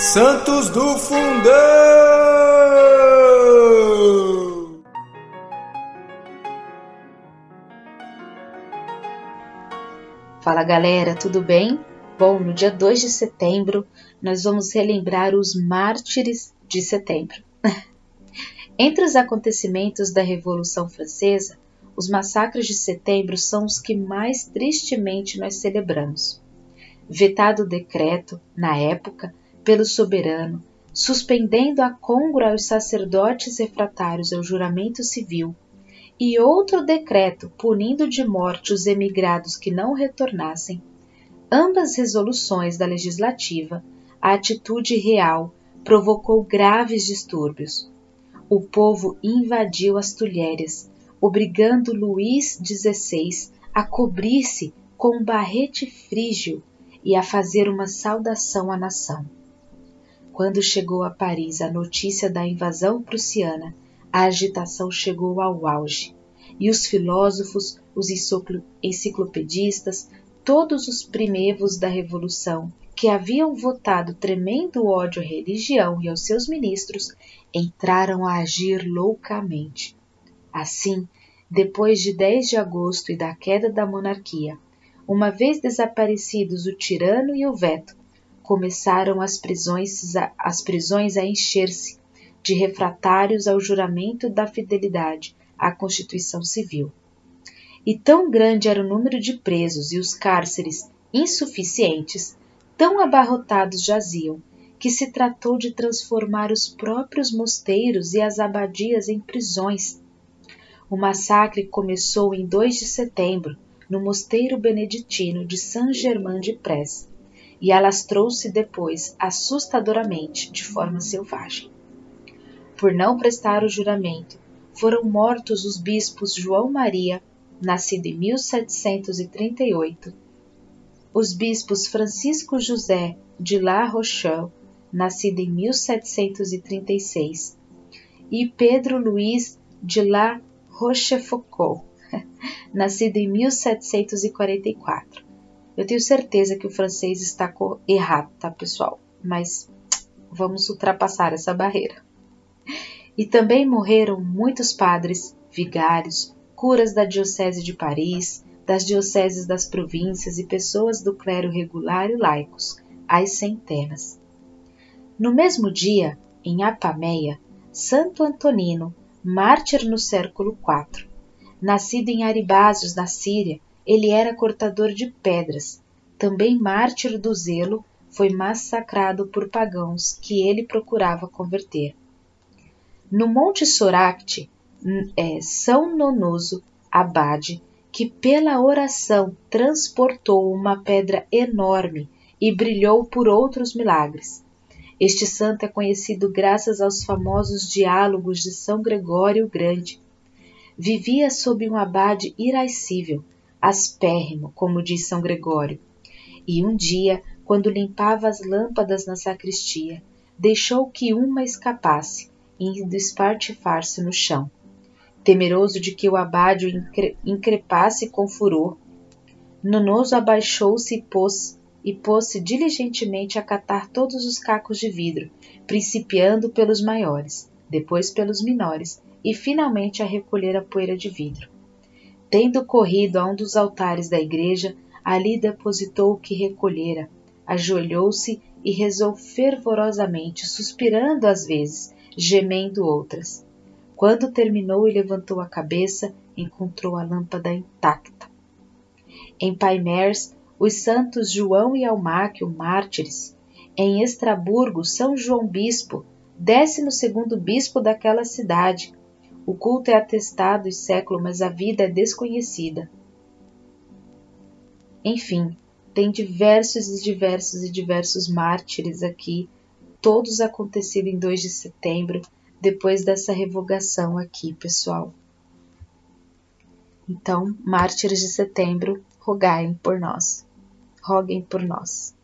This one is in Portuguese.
Santos do Fundão! Fala galera, tudo bem? Bom, no dia 2 de setembro nós vamos relembrar os mártires de setembro. Entre os acontecimentos da Revolução Francesa, os massacres de setembro são os que mais tristemente nós celebramos. Vetado o decreto, na época, pelo soberano, suspendendo a congro aos sacerdotes refratários ao juramento civil, e outro decreto punindo de morte os emigrados que não retornassem, ambas resoluções da legislativa, a atitude real provocou graves distúrbios. O povo invadiu as Tulhérias, obrigando Luís XVI a cobrir-se com um barrete frígio e a fazer uma saudação à nação. Quando chegou a Paris a notícia da invasão prussiana, a agitação chegou ao auge, e os filósofos, os enciclopedistas, todos os primevos da Revolução, que haviam votado tremendo ódio à religião e aos seus ministros, entraram a agir loucamente. Assim, depois de 10 de agosto e da queda da monarquia, uma vez desaparecidos o tirano e o veto, começaram as prisões, as prisões a encher-se de refratários ao juramento da fidelidade à Constituição Civil. E tão grande era o número de presos e os cárceres insuficientes, tão abarrotados jaziam, que se tratou de transformar os próprios mosteiros e as abadias em prisões. O massacre começou em 2 de setembro, no mosteiro beneditino de Saint-Germain-de-Prés, e alastrou-se depois assustadoramente de forma selvagem. Por não prestar o juramento, foram mortos os bispos João Maria, nascido em 1738, os bispos Francisco José de La Rochelle, nascido em 1736, e Pedro Luiz de La Rochefoucauld, nascido em 1744. Eu tenho certeza que o francês está errado, tá, pessoal? Mas vamos ultrapassar essa barreira. E também morreram muitos padres, vigários, curas da Diocese de Paris, das dioceses das províncias e pessoas do clero regular e laicos, às centenas. No mesmo dia, em Apameia, Santo Antonino, mártir no século IV, nascido em Aribásios, na Síria, ele era cortador de pedras. Também mártir do zelo, foi massacrado por pagãos que ele procurava converter. No Monte Soracte, é, São Nonoso Abade, que pela oração transportou uma pedra enorme e brilhou por outros milagres. Este santo é conhecido graças aos famosos diálogos de São Gregório o Grande. Vivia sob um abade irascível, aspérrimo, como diz São Gregório. E um dia, quando limpava as lâmpadas na sacristia, deixou que uma escapasse, indo espartifar-se no chão. Temeroso de que o abade o increpasse com furor, Nonoso abaixou-se e pôs e pôs-se diligentemente a catar todos os cacos de vidro, principiando pelos maiores, depois pelos menores, e finalmente a recolher a poeira de vidro. Tendo corrido a um dos altares da igreja, ali depositou o que recolhera, ajoelhou-se e rezou fervorosamente, suspirando às vezes, gemendo outras. Quando terminou e levantou a cabeça, encontrou a lâmpada intacta. Em Paimers, os santos João e Almáquio, mártires. Em Estraburgo, São João Bispo, décimo segundo bispo daquela cidade, o culto é atestado e século, mas a vida é desconhecida. Enfim, tem diversos e diversos e diversos mártires aqui, todos acontecidos em 2 de setembro, depois dessa revogação aqui, pessoal. Então, mártires de setembro, rogai por nós. Roguem por nós.